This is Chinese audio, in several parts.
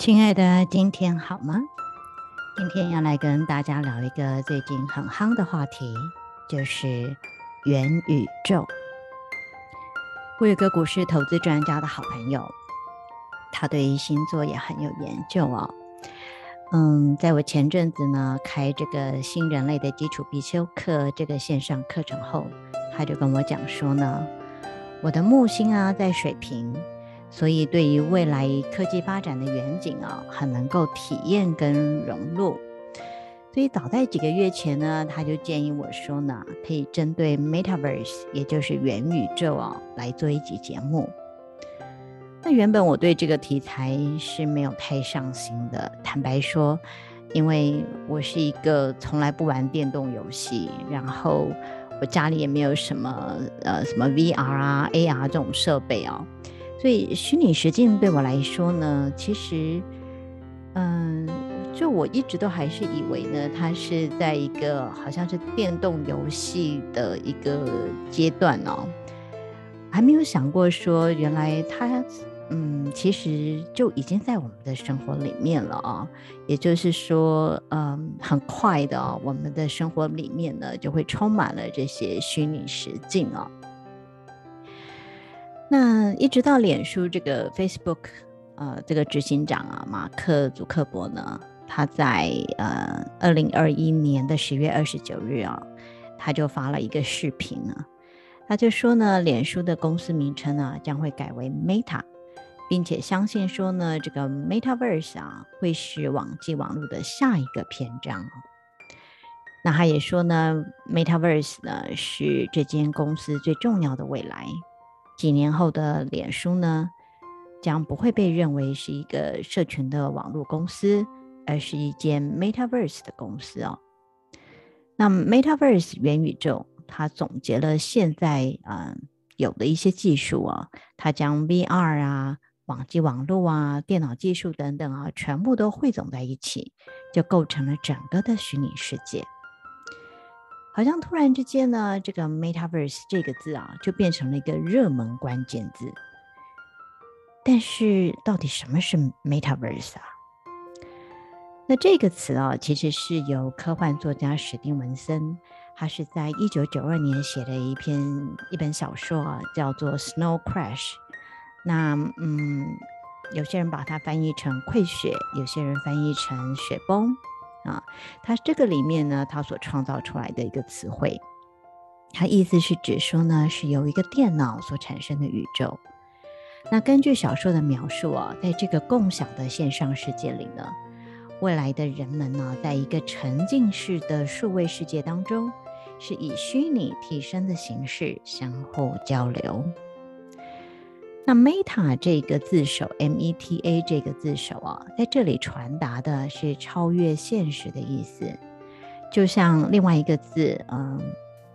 亲爱的，今天好吗？今天要来跟大家聊一个最近很夯的话题，就是元宇宙。我有个股市投资专家的好朋友，他对于星座也很有研究哦。嗯，在我前阵子呢开这个新人类的基础必修课这个线上课程后，他就跟我讲说呢，我的木星啊在水瓶。所以，对于未来科技发展的远景啊，很能够体验跟融入。所以早在几个月前呢，他就建议我说呢，可以针对 Metaverse，也就是元宇宙啊，来做一集节目。那原本我对这个题材是没有太上心的，坦白说，因为我是一个从来不玩电动游戏，然后我家里也没有什么呃什么 VR 啊、AR 这种设备啊。所以虚拟实境对我来说呢，其实，嗯，就我一直都还是以为呢，它是在一个好像是电动游戏的一个阶段哦，还没有想过说原来它，嗯，其实就已经在我们的生活里面了啊。也就是说，嗯，很快的哦，我们的生活里面呢就会充满了这些虚拟实境啊。那一直到脸书这个 Facebook，呃，这个执行长啊，马克·祖克伯呢，他在呃二零二一年的十月二十九日啊，他就发了一个视频呢，他就说呢，脸书的公司名称呢将会改为 Meta，并且相信说呢，这个 Metaverse 啊会是网际网络的下一个篇章。那他也说呢，Metaverse 呢是这间公司最重要的未来。几年后的脸书呢，将不会被认为是一个社群的网络公司，而是一间 Metaverse 的公司哦。那 Metaverse 元宇宙，它总结了现在嗯有的一些技术啊，它将 VR 啊、网际网络啊、电脑技术等等啊，全部都汇总在一起，就构成了整个的虚拟世界。好像突然之间呢，这个 Metaverse 这个字啊，就变成了一个热门关键字。但是，到底什么是 Metaverse 啊？那这个词啊，其实是由科幻作家史蒂文森，他是在一九九二年写的一篇一本小说啊，叫做《Snow Crash》。那嗯，有些人把它翻译成“溃雪”，有些人翻译成“雪崩”。啊，它这个里面呢，它所创造出来的一个词汇，它意思是指说呢，是由一个电脑所产生的宇宙。那根据小说的描述啊，在这个共享的线上世界里呢，未来的人们呢，在一个沉浸式的数位世界当中，是以虚拟替身的形式相互交流。那 Meta 这个字首，M-E-T-A 这个字首啊，在这里传达的是超越现实的意思，就像另外一个字，嗯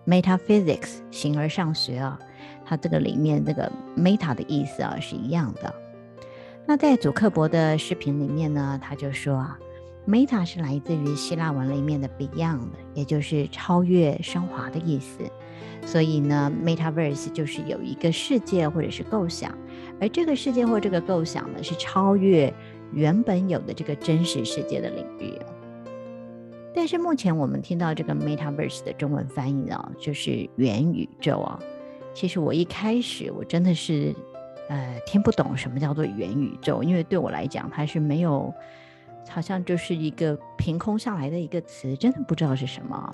，Metaphysics 形而上学啊，它这个里面这个 Meta 的意思啊是一样的。那在祖克伯的视频里面呢，他就说啊，Meta 是来自于希腊文里面的 Beyond，也就是超越、升华的意思。所以呢，Metaverse 就是有一个世界或者是构想，而这个世界或这个构想呢，是超越原本有的这个真实世界的领域。但是目前我们听到这个 Metaverse 的中文翻译啊，就是元宇宙啊。其实我一开始我真的是呃听不懂什么叫做元宇宙，因为对我来讲它是没有，好像就是一个凭空下来的一个词，真的不知道是什么。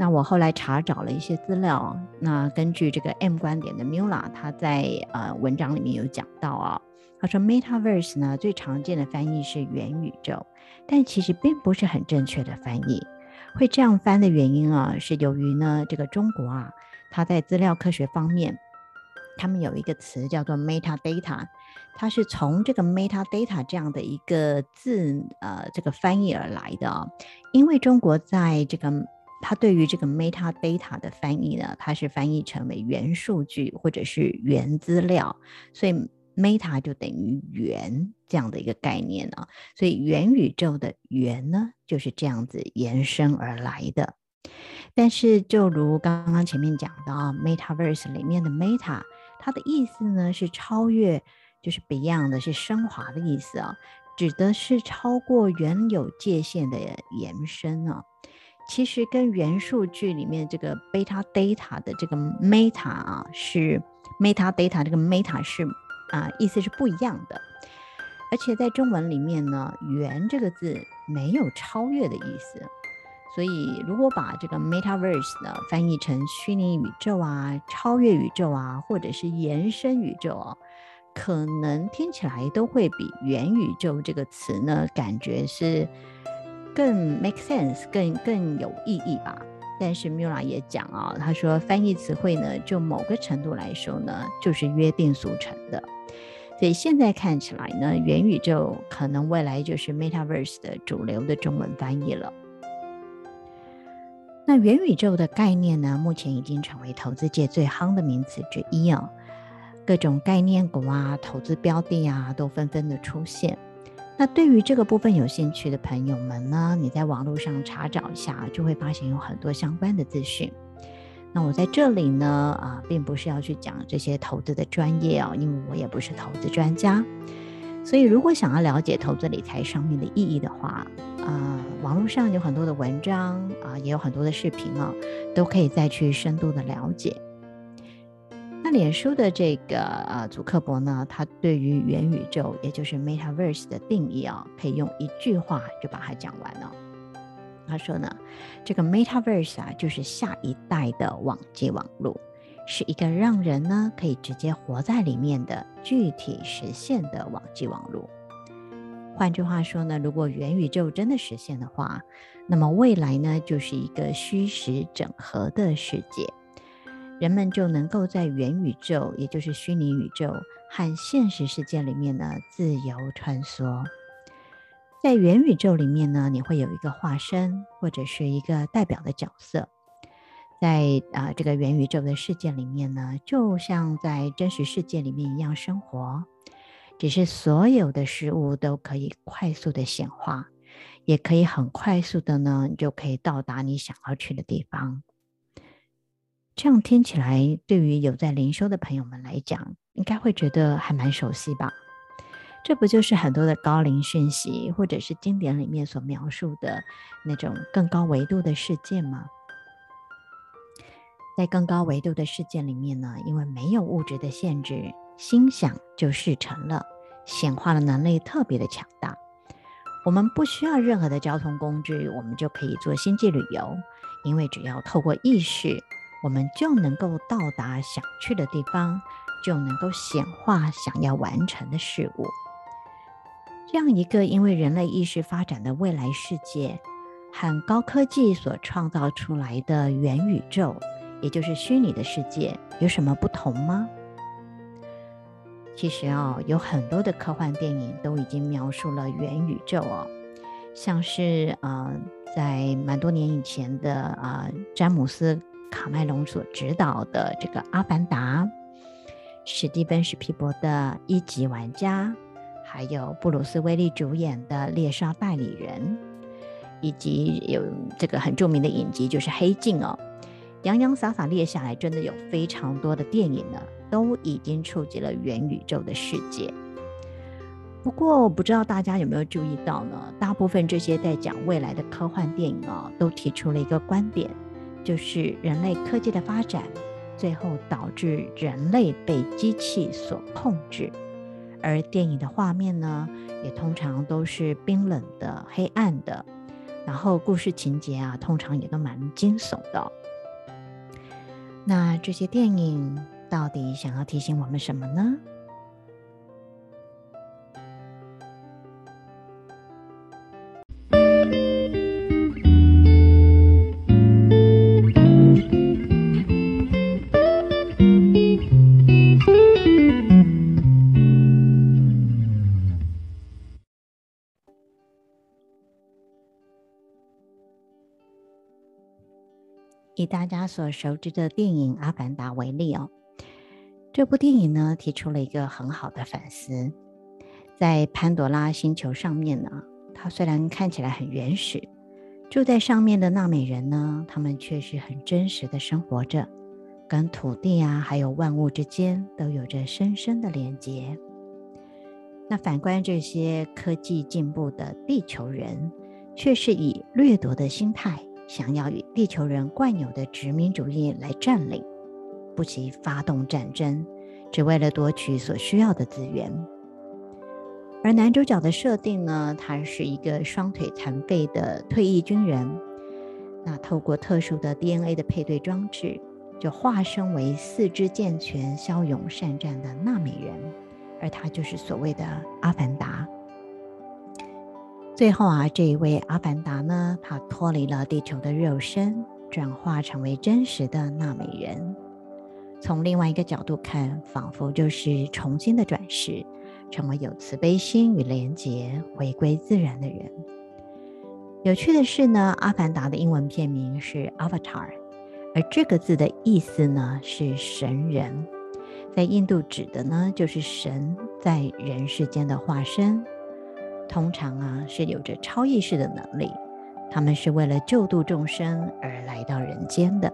那我后来查找了一些资料，那根据这个 M 观点的 Mula，他在呃文章里面有讲到啊，他说 Metaverse 呢最常见的翻译是元宇宙，但其实并不是很正确的翻译。会这样翻的原因啊，是由于呢这个中国啊，它在资料科学方面，他们有一个词叫做 metadata，它是从这个 metadata 这样的一个字呃这个翻译而来的啊，因为中国在这个。它对于这个 metadata 的翻译呢，它是翻译成为元数据或者是元资料，所以 meta 就等于元这样的一个概念啊。所以元宇宙的元呢，就是这样子延伸而来的。但是就如刚刚前面讲的啊 metaverse 里面的 meta，它的意思呢是超越，就是 beyond 的是升华的意思啊，指的是超过原有界限的延伸啊。其实跟元数据里面这个 beta data 的这个 meta 啊，是 meta data 这个 meta 是啊，意思是不一样的。而且在中文里面呢，元这个字没有超越的意思。所以如果把这个 metaverse 呢翻译成虚拟宇宙啊、超越宇宙啊，或者是延伸宇宙啊，可能听起来都会比元宇宙这个词呢感觉是。更 make sense，更更有意义吧。但是 Mula 也讲啊，他说翻译词汇呢，就某个程度来说呢，就是约定俗成的。所以现在看起来呢，元宇宙可能未来就是 Metaverse 的主流的中文翻译了。那元宇宙的概念呢，目前已经成为投资界最夯的名词之一啊，各种概念股啊、投资标的啊，都纷纷的出现。那对于这个部分有兴趣的朋友们呢，你在网络上查找一下，就会发现有很多相关的资讯。那我在这里呢，啊，并不是要去讲这些投资的专业哦，因为我也不是投资专家。所以，如果想要了解投资理财上面的意义的话，啊，网络上有很多的文章啊，也有很多的视频啊，都可以再去深度的了解。那脸书的这个呃，祖克伯呢，他对于元宇宙，也就是 Metaverse 的定义啊，可以用一句话就把它讲完了。他说呢，这个 Metaverse 啊，就是下一代的网际网络，是一个让人呢可以直接活在里面的具体实现的网际网络。换句话说呢，如果元宇宙真的实现的话，那么未来呢，就是一个虚实整合的世界。人们就能够在元宇宙，也就是虚拟宇宙和现实世界里面呢，自由穿梭。在元宇宙里面呢，你会有一个化身或者是一个代表的角色，在啊、这个元宇宙的世界里面呢，就像在真实世界里面一样生活，只是所有的事物都可以快速的显化，也可以很快速的呢，你就可以到达你想要去的地方。这样听起来，对于有在灵修的朋友们来讲，应该会觉得还蛮熟悉吧？这不就是很多的高灵讯息，或者是经典里面所描述的那种更高维度的世界吗？在更高维度的世界里面呢，因为没有物质的限制，心想就事成了，显化的能力特别的强大。我们不需要任何的交通工具，我们就可以做星际旅游，因为只要透过意识。我们就能够到达想去的地方，就能够显化想要完成的事物。这样一个因为人类意识发展的未来世界，和高科技所创造出来的元宇宙，也就是虚拟的世界，有什么不同吗？其实啊，有很多的科幻电影都已经描述了元宇宙哦，像是呃，在蛮多年以前的啊，詹姆斯。卡麦隆所执导的这个《阿凡达》，史蒂芬·史皮伯的《一级玩家》，还有布鲁斯·威利主演的《猎杀代理人》，以及有这个很著名的影集就是《黑镜》哦，洋洋洒洒列下来，真的有非常多的电影呢，都已经触及了元宇宙的世界。不过，我不知道大家有没有注意到呢？大部分这些在讲未来的科幻电影啊、哦，都提出了一个观点。就是人类科技的发展，最后导致人类被机器所控制，而电影的画面呢，也通常都是冰冷的、黑暗的，然后故事情节啊，通常也都蛮惊悚的。那这些电影到底想要提醒我们什么呢？大家所熟知的电影《阿凡达》为例哦，这部电影呢，提出了一个很好的反思。在潘多拉星球上面呢，它虽然看起来很原始，住在上面的纳美人呢，他们却是很真实的生活着，跟土地啊，还有万物之间都有着深深的连接。那反观这些科技进步的地球人，却是以掠夺的心态。想要与地球人惯有的殖民主义来占领，不惜发动战争，只为了夺取所需要的资源。而男主角的设定呢，他是一个双腿残废的退役军人，那透过特殊的 DNA 的配对装置，就化身为四肢健全、骁勇善战的纳美人，而他就是所谓的阿凡达。最后啊，这一位阿凡达呢，他脱离了地球的肉身，转化成为真实的纳美人。从另外一个角度看，仿佛就是重新的转世，成为有慈悲心与廉洁、回归自然的人。有趣的是呢，阿凡达的英文片名是 Avatar，而这个字的意思呢是神人，在印度指的呢就是神在人世间的化身。通常啊，是有着超意识的能力，他们是为了救度众生而来到人间的。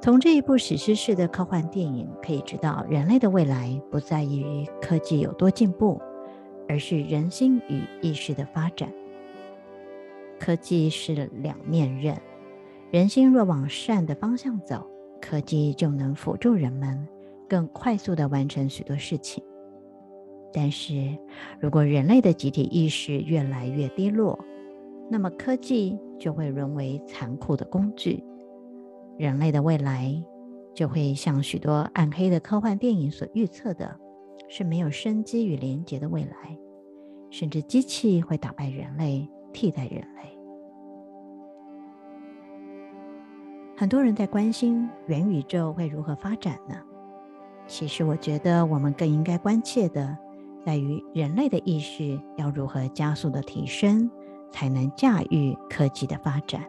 从这一部史诗式的科幻电影可以知道，人类的未来不在于科技有多进步，而是人心与意识的发展。科技是两面刃，人心若往善的方向走，科技就能辅助人们更快速地完成许多事情。但是，如果人类的集体意识越来越低落，那么科技就会沦为残酷的工具。人类的未来就会像许多暗黑的科幻电影所预测的，是没有生机与连结的未来，甚至机器会打败人类，替代人类。很多人在关心元宇宙会如何发展呢？其实，我觉得我们更应该关切的。在于人类的意识要如何加速的提升，才能驾驭科技的发展。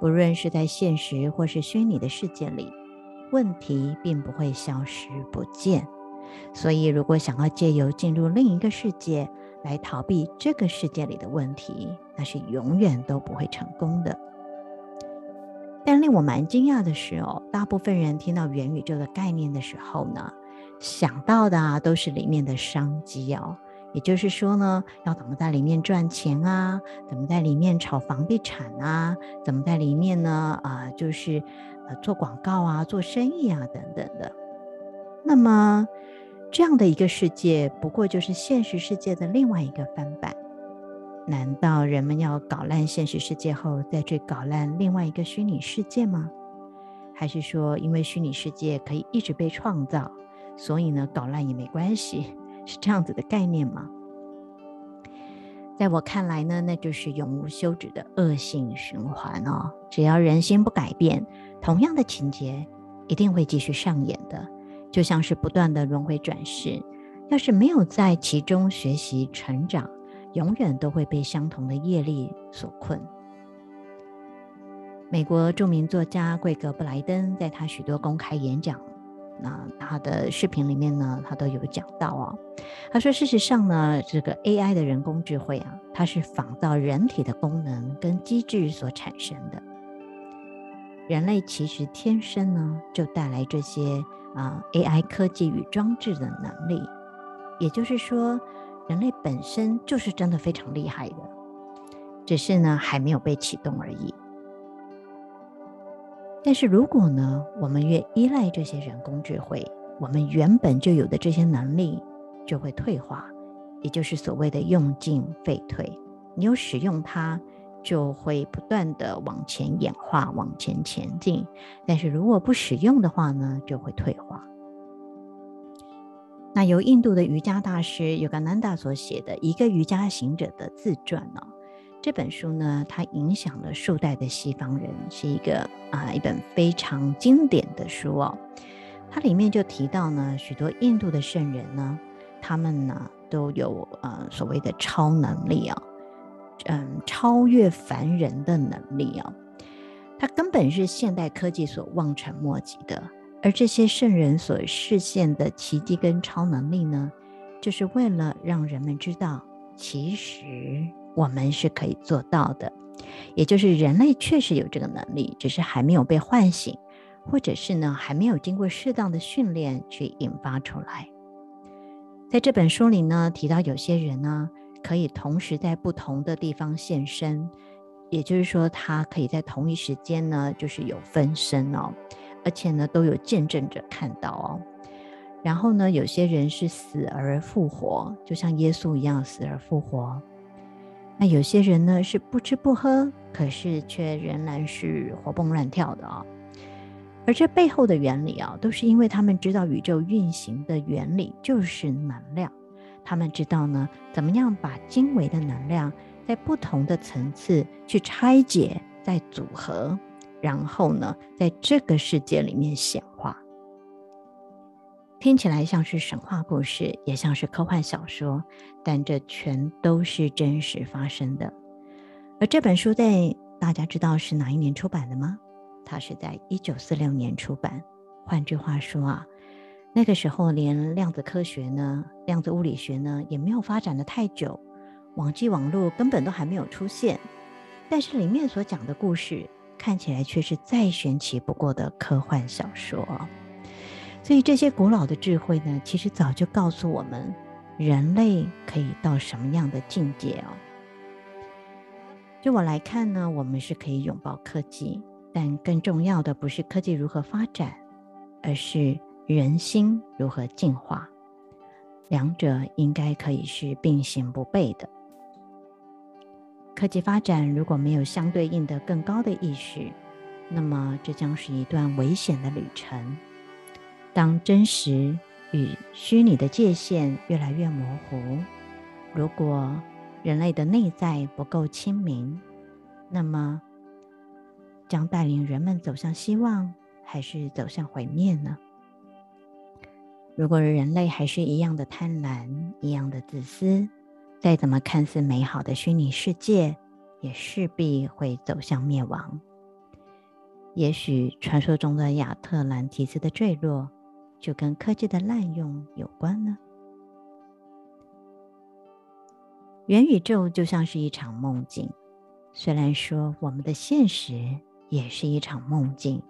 不论是在现实或是虚拟的世界里，问题并不会消失不见。所以，如果想要借由进入另一个世界来逃避这个世界里的问题，那是永远都不会成功的。但令我蛮惊讶的是哦，大部分人听到元宇宙的概念的时候呢，想到的啊，都是里面的商机哦，也就是说呢，要怎么在里面赚钱啊？怎么在里面炒房地产啊？怎么在里面呢？啊、就是呃做广告啊，做生意啊，等等的。那么这样的一个世界，不过就是现实世界的另外一个翻版。难道人们要搞烂现实世界后，再去搞烂另外一个虚拟世界吗？还是说，因为虚拟世界可以一直被创造？所以呢，搞烂也没关系，是这样子的概念吗？在我看来呢，那就是永无休止的恶性循环哦。只要人心不改变，同样的情节一定会继续上演的，就像是不断的轮回转世。要是没有在其中学习成长，永远都会被相同的业力所困。美国著名作家桂格布莱登在他许多公开演讲。那他的视频里面呢，他都有讲到哦。他说，事实上呢，这个 AI 的人工智慧啊，它是仿造人体的功能跟机制所产生的。人类其实天生呢，就带来这些啊 AI 科技与装置的能力。也就是说，人类本身就是真的非常厉害的，只是呢还没有被启动而已。但是如果呢，我们越依赖这些人工智慧，我们原本就有的这些能力就会退化，也就是所谓的用进废退。你有使用它，就会不断的往前演化，往前前进。但是如果不使用的话呢，就会退化。那由印度的瑜伽大师尤加南达所写的一个瑜伽行者的自传呢、这本书呢，它影响了数代的西方人，是一个啊、一本非常经典的书哦。它里面就提到呢，许多印度的圣人呢，他们呢都有呃所谓的超能力啊、哦，嗯，超越凡人的能力啊、哦，它根本是现代科技所望尘莫及的。而这些圣人所示现的奇迹跟超能力呢，就是为了让人们知道，其实我们是可以做到的，也就是人类确实有这个能力，只是还没有被唤醒，或者是呢还没有经过适当的训练去引发出来。在这本书里呢，提到有些人呢可以同时在不同的地方现身，也就是说，他可以在同一时间呢，就是有分身哦。而且呢，都有见证者看到哦。然后呢，有些人是死而复活，就像耶稣一样死而复活。那有些人呢是不吃不喝，可是却仍然是活蹦乱跳的哦。而这背后的原理啊，都是因为他们知道宇宙运行的原理就是能量。他们知道呢，怎么样把精微的能量在不同的层次去拆解、再组合。然后呢，在这个世界里面显，听起来像是神话故事，也像是科幻小说，但这全都是真实发生的。而这本书在大家知道是哪一年出版的吗？它是在一九四六年出版。换句话说啊，那个时候连量子科学呢、量子物理学呢也没有发展的太久，网际网络根本都还没有出现，但是里面所讲的故事。看起来却是再玄奇不过的科幻小说，所以这些古老的智慧呢，其实早就告诉我们，人类可以到什么样的境界哦。就我来看呢，我们是可以拥抱科技，但更重要的不是科技如何发展，而是人心如何进化，两者应该可以是并行不悖的。科技发展如果没有相对应的更高的意识，那么这将是一段危险的旅程。当真实与虚拟的界限越来越模糊，如果人类的内在不够清明，那么将带领人们走向希望，还是走向毁灭呢？如果人类还是一样的贪婪，一样的自私，再怎么看似美好的虚拟世界，也势必会走向灭亡。也许传说中的亚特兰提斯的坠落，就跟科技的滥用有关呢？元宇宙就像是一场梦境，虽然说我们的现实也是一场梦境，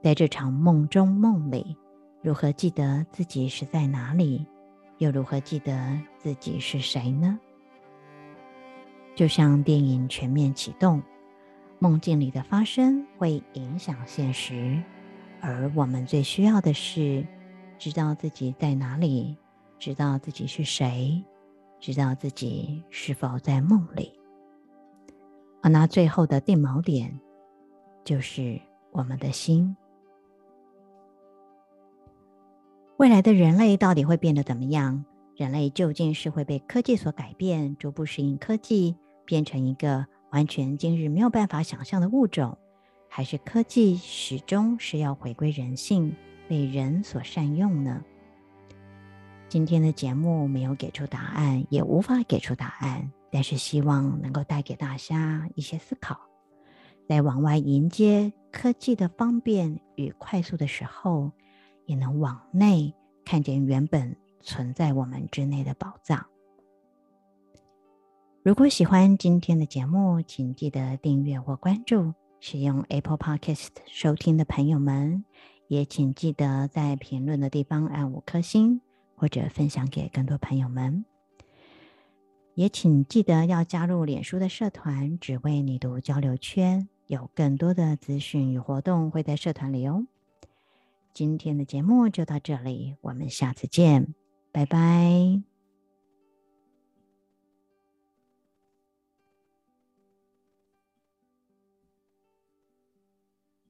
在这场梦中梦里，如何记得自己是在哪里？又如何记得自己是谁呢？就像电影全面启动，梦境里的发生会影响现实，而我们最需要的是知道自己在哪里，知道自己是谁，知道自己是否在梦里。而那最后的定锚点，就是我们的心。未来的人类到底会变得怎么样？人类究竟是会被科技所改变，逐步适应科技，变成一个完全今日没有办法想象的物种，还是科技始终是要回归人性，被人所善用呢？今天的节目没有给出答案，也无法给出答案，但是希望能够带给大家一些思考，在往外迎接科技的方便与快速的时候，也能往内看见原本存在我们之内的宝藏。如果喜欢今天的节目，请记得订阅或关注。使用 Apple Podcast 收听的朋友们，也请记得在评论的地方按五颗星，或者分享给更多朋友们。也请记得要加入脸书的社团“只为你读交流圈”，有更多的资讯与活动会在社团里哦。今天的节目就到这里，我们下次见，拜拜。